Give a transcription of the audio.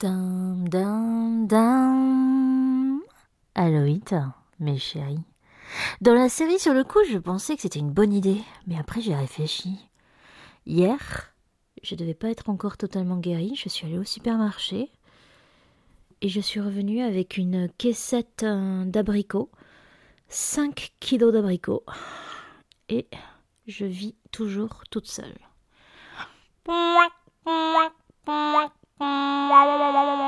Dum, dum, dum. Aloïta, mes chéris. Dans la série sur le coup, je pensais que c'était une bonne idée, mais après j'ai réfléchi. Hier, je devais pas être encore totalement guérie, je suis allée au supermarché et je suis revenue avec une caissette euh, d'abricots, 5 kilos d'abricots, et je vis toujours toute seule. va, va, va.